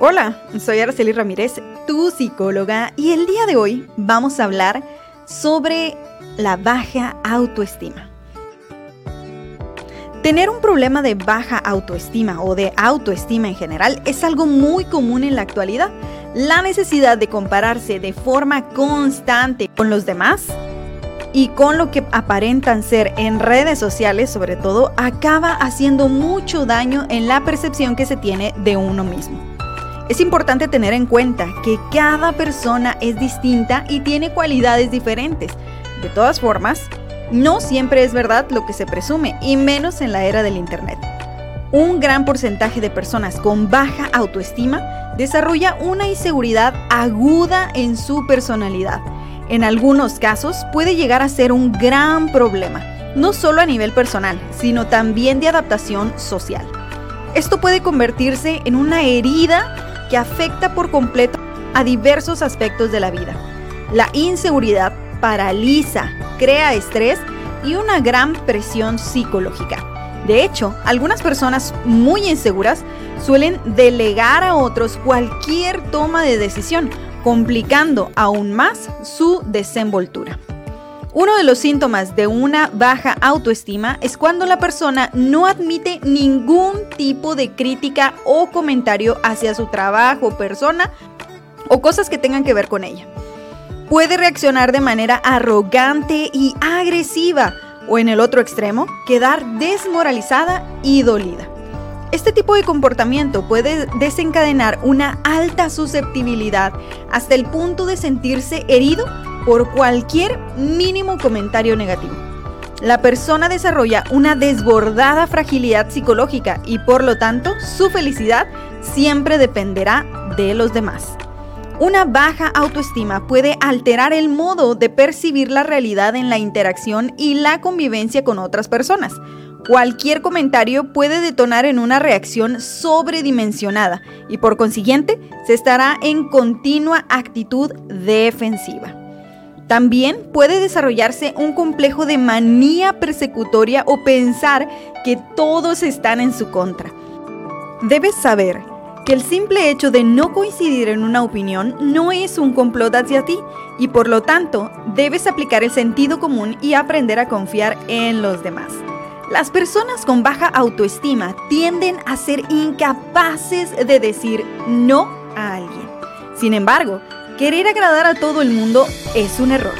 Hola, soy Araceli Ramírez, tu psicóloga, y el día de hoy vamos a hablar sobre la baja autoestima. Tener un problema de baja autoestima o de autoestima en general es algo muy común en la actualidad. La necesidad de compararse de forma constante con los demás y con lo que aparentan ser en redes sociales sobre todo acaba haciendo mucho daño en la percepción que se tiene de uno mismo. Es importante tener en cuenta que cada persona es distinta y tiene cualidades diferentes. De todas formas, no siempre es verdad lo que se presume, y menos en la era del Internet. Un gran porcentaje de personas con baja autoestima desarrolla una inseguridad aguda en su personalidad. En algunos casos puede llegar a ser un gran problema, no solo a nivel personal, sino también de adaptación social. Esto puede convertirse en una herida afecta por completo a diversos aspectos de la vida. La inseguridad paraliza, crea estrés y una gran presión psicológica. De hecho, algunas personas muy inseguras suelen delegar a otros cualquier toma de decisión, complicando aún más su desenvoltura. Uno de los síntomas de una baja autoestima es cuando la persona no admite ningún tipo de crítica o comentario hacia su trabajo, persona o cosas que tengan que ver con ella. Puede reaccionar de manera arrogante y agresiva o en el otro extremo, quedar desmoralizada y dolida. Este tipo de comportamiento puede desencadenar una alta susceptibilidad hasta el punto de sentirse herido por cualquier mínimo comentario negativo. La persona desarrolla una desbordada fragilidad psicológica y por lo tanto su felicidad siempre dependerá de los demás. Una baja autoestima puede alterar el modo de percibir la realidad en la interacción y la convivencia con otras personas. Cualquier comentario puede detonar en una reacción sobredimensionada y por consiguiente se estará en continua actitud defensiva. También puede desarrollarse un complejo de manía persecutoria o pensar que todos están en su contra. Debes saber que el simple hecho de no coincidir en una opinión no es un complot hacia ti y por lo tanto debes aplicar el sentido común y aprender a confiar en los demás. Las personas con baja autoestima tienden a ser incapaces de decir no a alguien. Sin embargo, Querer agradar a todo el mundo es un error.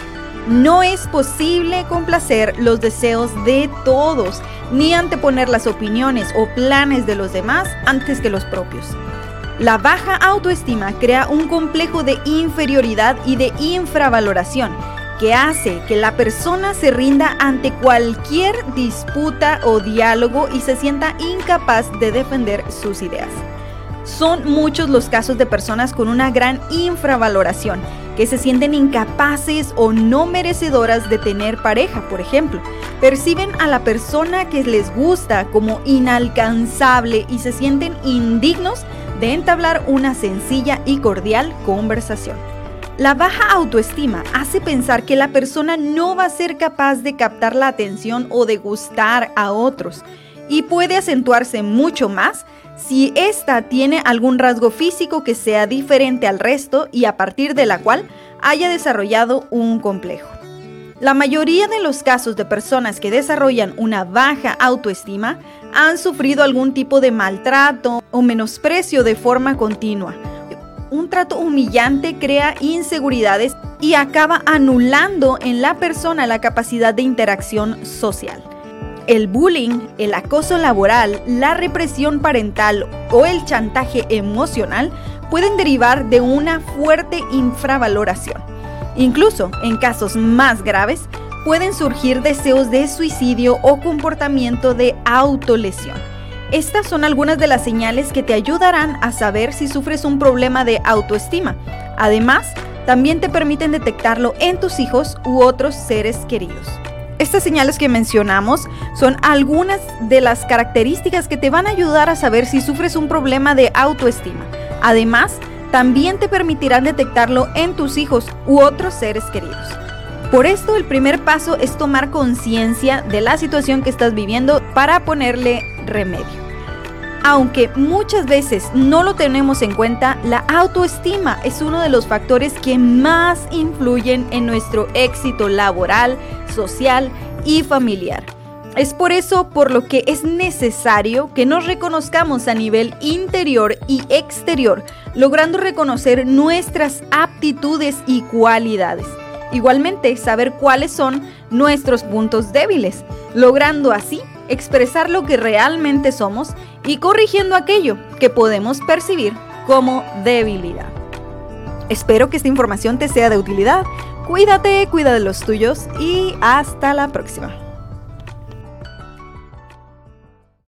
No es posible complacer los deseos de todos, ni anteponer las opiniones o planes de los demás antes que los propios. La baja autoestima crea un complejo de inferioridad y de infravaloración que hace que la persona se rinda ante cualquier disputa o diálogo y se sienta incapaz de defender sus ideas. Son muchos los casos de personas con una gran infravaloración, que se sienten incapaces o no merecedoras de tener pareja, por ejemplo. Perciben a la persona que les gusta como inalcanzable y se sienten indignos de entablar una sencilla y cordial conversación. La baja autoestima hace pensar que la persona no va a ser capaz de captar la atención o de gustar a otros y puede acentuarse mucho más si ésta tiene algún rasgo físico que sea diferente al resto y a partir de la cual haya desarrollado un complejo. La mayoría de los casos de personas que desarrollan una baja autoestima han sufrido algún tipo de maltrato o menosprecio de forma continua. Un trato humillante crea inseguridades y acaba anulando en la persona la capacidad de interacción social. El bullying, el acoso laboral, la represión parental o el chantaje emocional pueden derivar de una fuerte infravaloración. Incluso en casos más graves, pueden surgir deseos de suicidio o comportamiento de autolesión. Estas son algunas de las señales que te ayudarán a saber si sufres un problema de autoestima. Además, también te permiten detectarlo en tus hijos u otros seres queridos. Estas señales que mencionamos son algunas de las características que te van a ayudar a saber si sufres un problema de autoestima. Además, también te permitirán detectarlo en tus hijos u otros seres queridos. Por esto, el primer paso es tomar conciencia de la situación que estás viviendo para ponerle remedio. Aunque muchas veces no lo tenemos en cuenta, la autoestima es uno de los factores que más influyen en nuestro éxito laboral, social y familiar. Es por eso por lo que es necesario que nos reconozcamos a nivel interior y exterior, logrando reconocer nuestras aptitudes y cualidades. Igualmente, saber cuáles son nuestros puntos débiles, logrando así expresar lo que realmente somos y corrigiendo aquello que podemos percibir como debilidad. Espero que esta información te sea de utilidad. Cuídate, cuida de los tuyos y hasta la próxima.